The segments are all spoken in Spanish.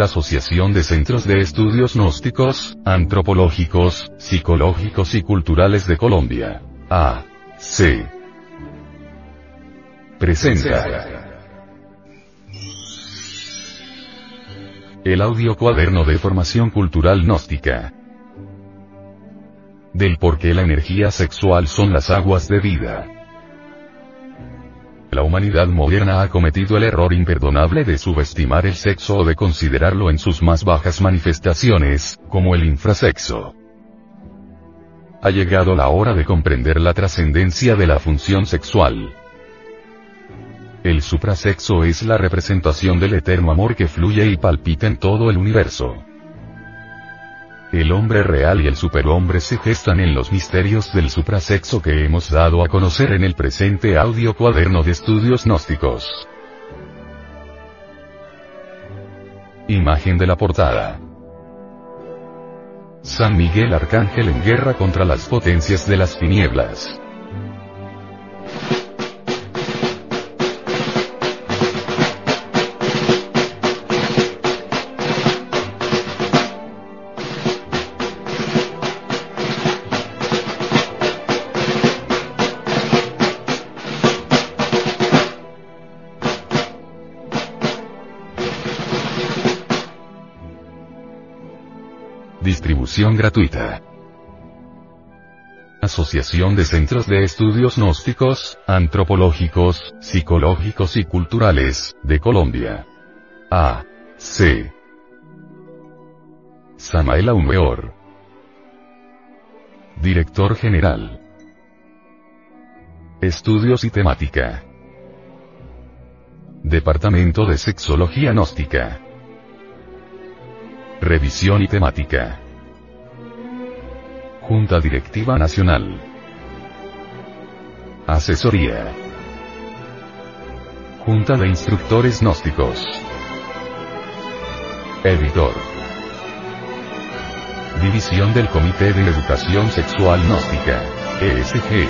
la Asociación de Centros de Estudios Gnósticos, Antropológicos, Psicológicos y Culturales de Colombia. A. C. Presenta. El audio cuaderno de formación cultural gnóstica. Del por qué la energía sexual son las aguas de vida. La humanidad moderna ha cometido el error imperdonable de subestimar el sexo o de considerarlo en sus más bajas manifestaciones, como el infrasexo. Ha llegado la hora de comprender la trascendencia de la función sexual. El suprasexo es la representación del eterno amor que fluye y palpita en todo el universo. El hombre real y el superhombre se gestan en los misterios del suprasexo que hemos dado a conocer en el presente audio cuaderno de estudios gnósticos. Imagen de la portada. San Miguel Arcángel en guerra contra las potencias de las tinieblas. Distribución gratuita. Asociación de Centros de Estudios Gnósticos, Antropológicos, Psicológicos y Culturales, de Colombia. A. C. Samael. Director General. Estudios y Temática. Departamento de Sexología Gnóstica. Revisión y temática. Junta Directiva Nacional. Asesoría. Junta de Instructores Gnósticos. Editor. División del Comité de Educación Sexual Gnóstica, ESG.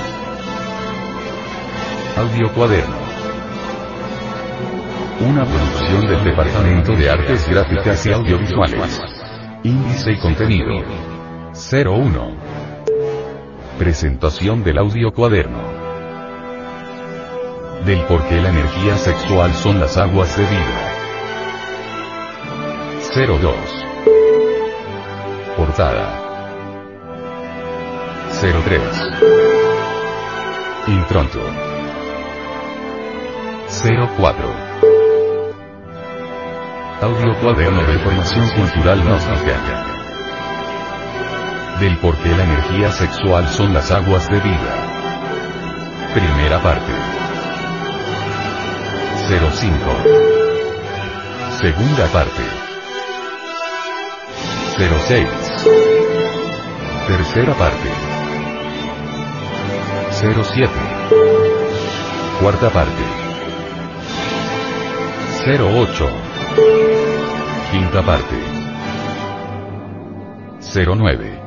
Audio Cuaderno. Una producción del Departamento de Artes Gráficas y Audiovisuales. Índice y contenido. 01. Presentación del audio cuaderno. Del por qué la energía sexual son las aguas de vida. 02. Portada. 03. Intronto. 04. Audio cuaderno de formación cultural gnóstica. Del por qué la energía sexual son las aguas de vida. Primera parte. 05. Segunda parte. 06. Tercera parte. 07. Cuarta parte. 08. Quinta parte. 09.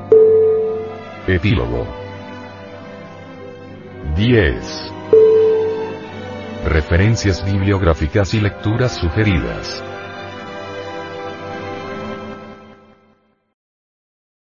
Epílogo. 10. Referencias bibliográficas y lecturas sugeridas.